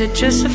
it just a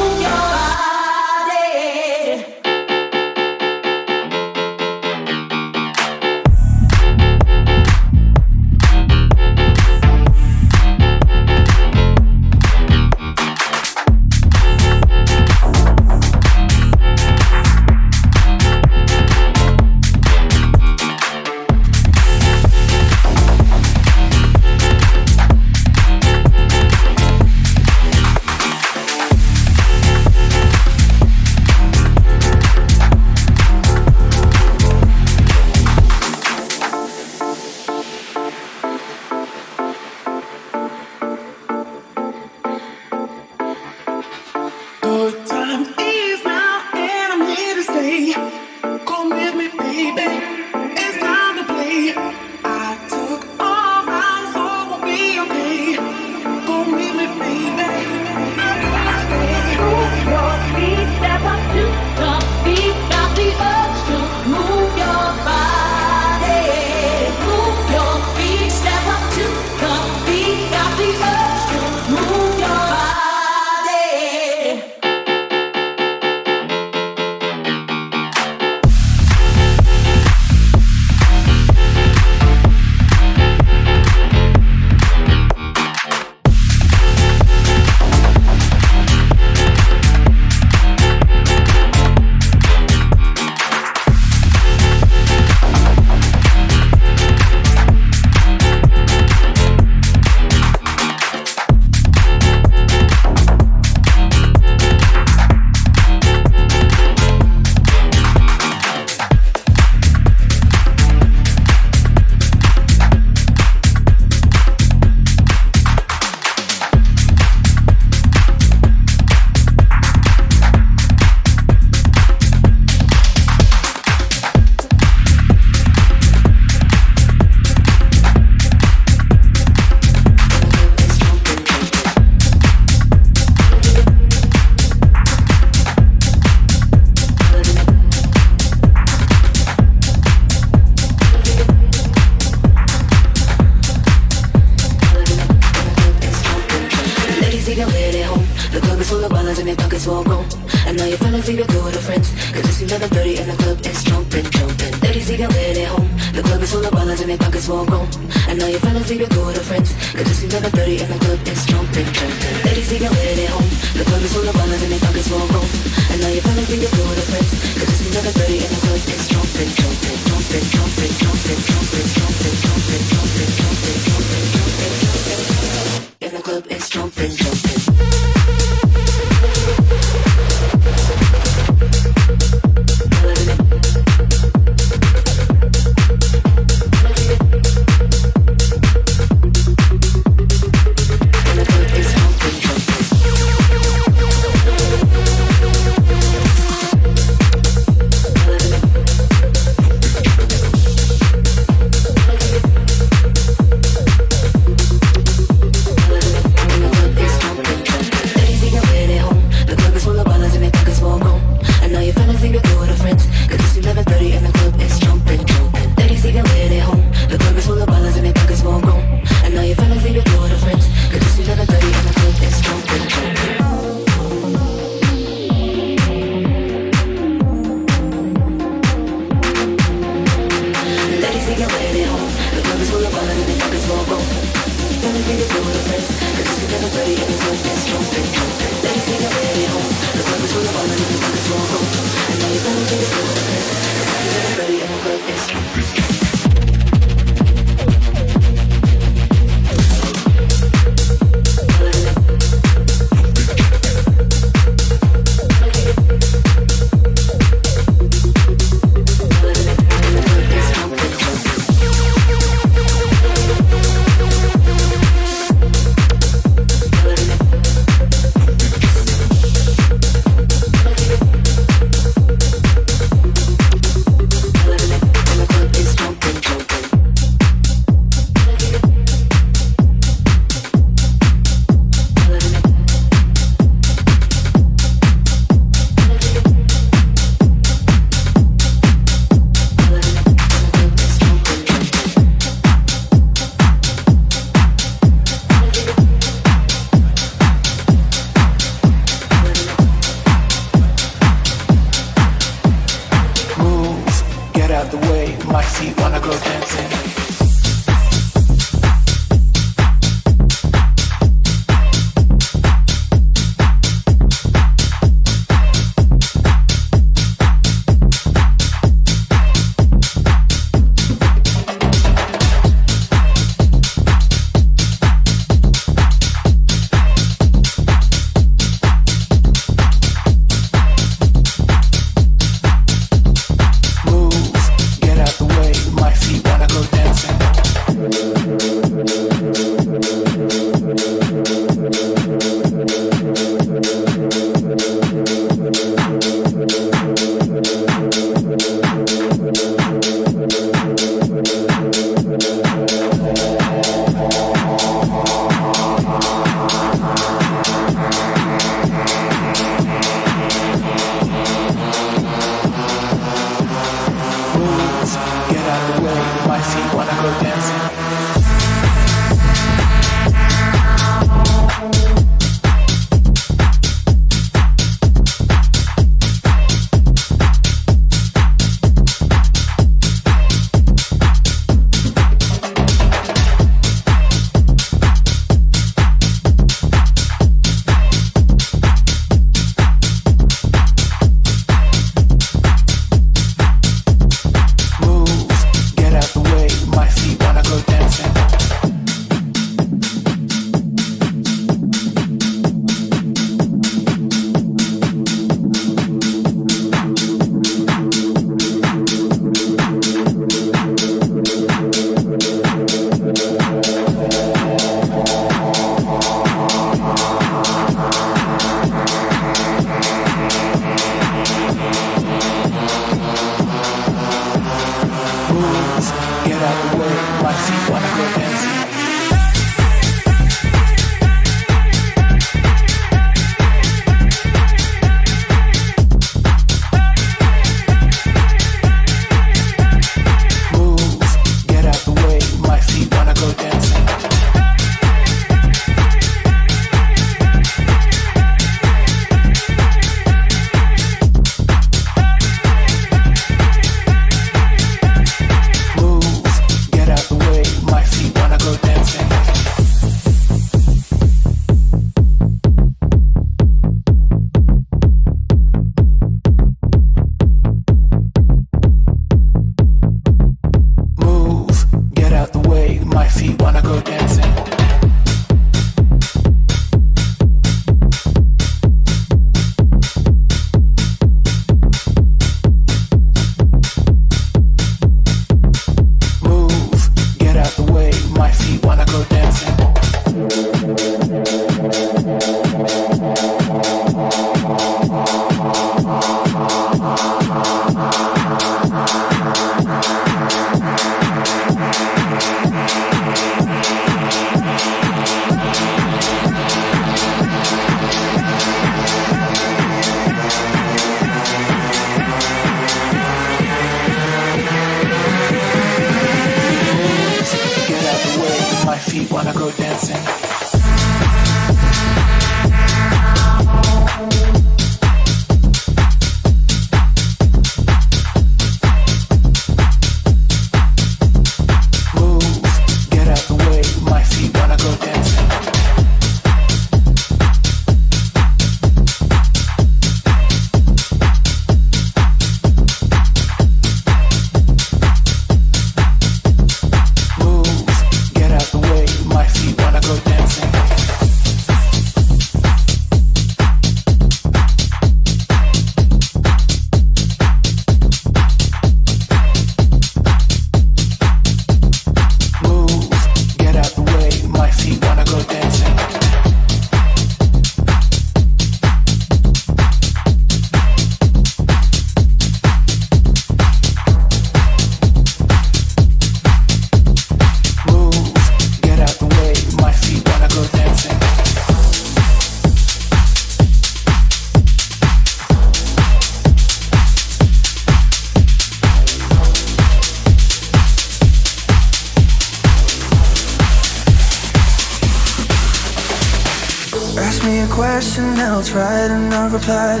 apart.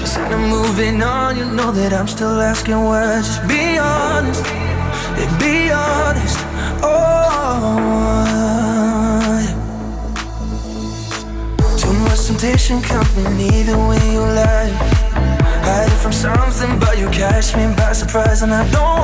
Instead of moving on, you know that I'm still asking why. Just be honest, be honest. Oh, too much temptation coming, even when you lie. Hiding from something, but you catch me by surprise, and I don't.